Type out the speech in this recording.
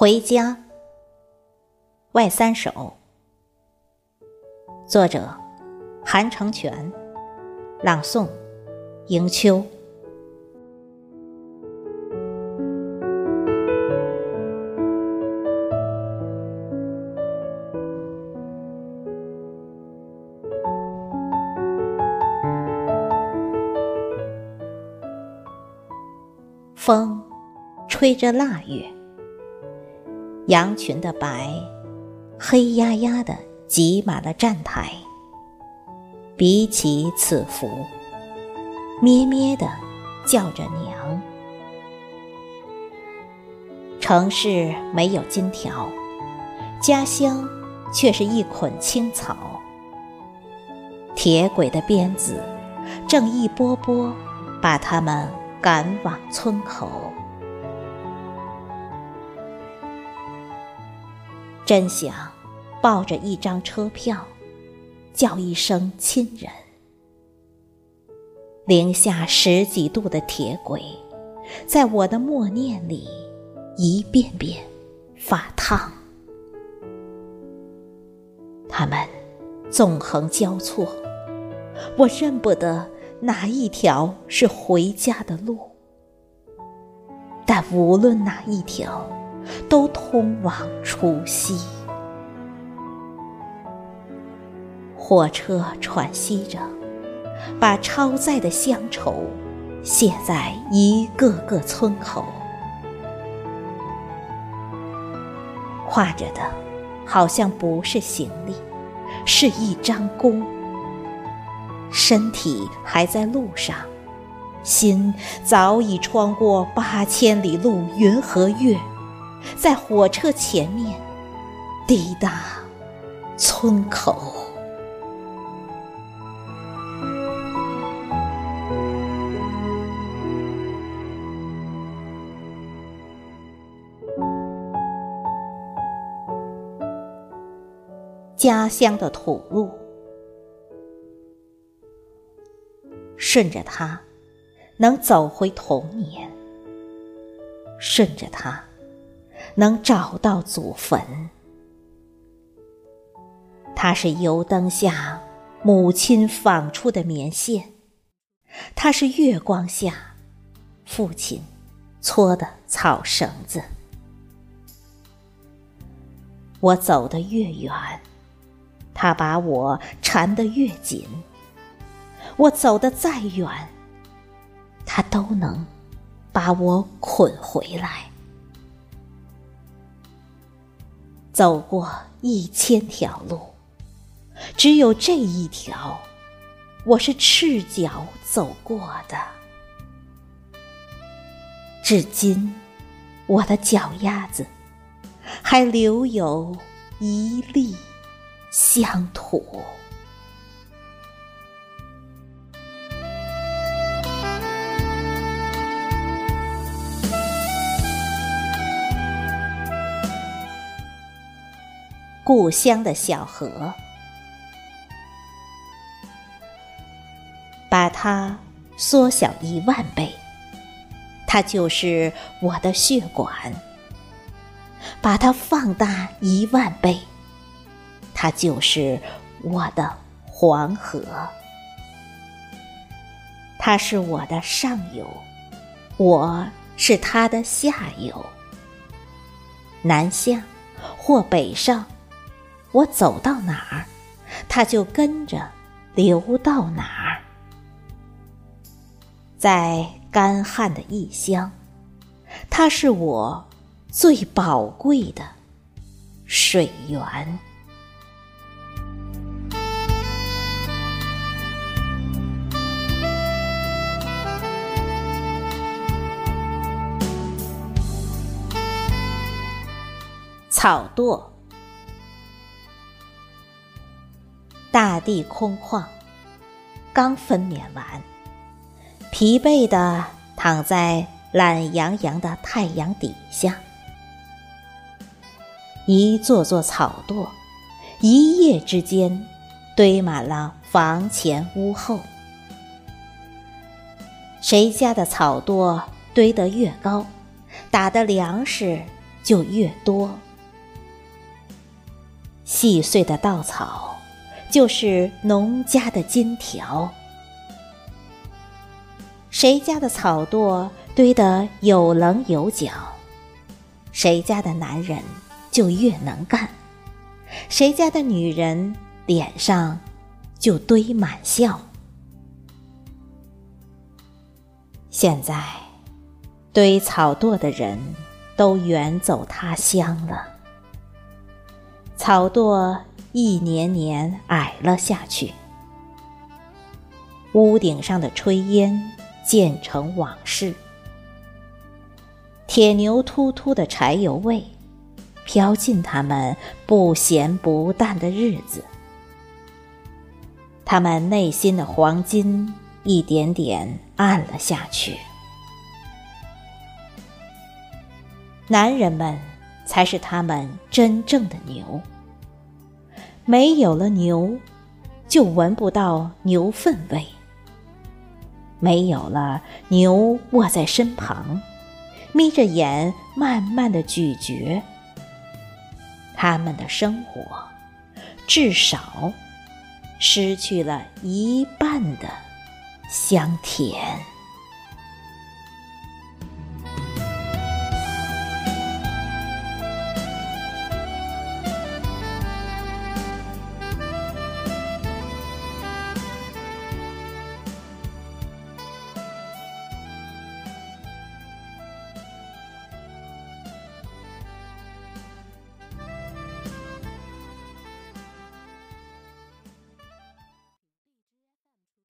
回家，外三首。作者：韩成全，朗诵：迎秋。风，吹着腊月。羊群的白，黑压压的挤满了站台。比起此伏，咩咩的叫着娘。城市没有金条，家乡却是一捆青草。铁轨的鞭子正一波波把他们赶往村口。真想抱着一张车票，叫一声亲人。零下十几度的铁轨，在我的默念里一遍遍发烫。它们纵横交错，我认不得哪一条是回家的路，但无论哪一条。都通往除夕。火车喘息着，把超载的乡愁写在一个个村口。挎着的，好像不是行李，是一张弓。身体还在路上，心早已穿过八千里路云和月。在火车前面抵达村口，家乡的土路，顺着它，能走回童年；顺着它。能找到祖坟，它是油灯下母亲纺出的棉线，它是月光下父亲搓的草绳子。我走得越远，他把我缠得越紧；我走得再远，他都能把我捆回来。走过一千条路，只有这一条，我是赤脚走过的。至今，我的脚丫子还留有一粒乡土。故乡的小河，把它缩小一万倍，它就是我的血管；把它放大一万倍，它就是我的黄河。它是我的上游，我是它的下游。南下或北上。我走到哪儿，它就跟着流到哪儿。在干旱的异乡，它是我最宝贵的水源。草垛。大地空旷，刚分娩完，疲惫的躺在懒洋洋的太阳底下。一座座草垛，一夜之间堆满了房前屋后。谁家的草垛堆得越高，打的粮食就越多。细碎的稻草，就是农家的金条。谁家的草垛堆得有棱有角，谁家的男人就越能干，谁家的女人脸上就堆满笑。现在，堆草垛的人都远走他乡了，草垛一年年矮了下去，屋顶上的炊烟。渐成往事，铁牛突突的柴油味，飘进他们不咸不淡的日子。他们内心的黄金一点点暗了下去。男人们才是他们真正的牛。没有了牛，就闻不到牛粪味。没有了牛卧在身旁，眯着眼慢慢的咀嚼，他们的生活至少失去了一半的香甜。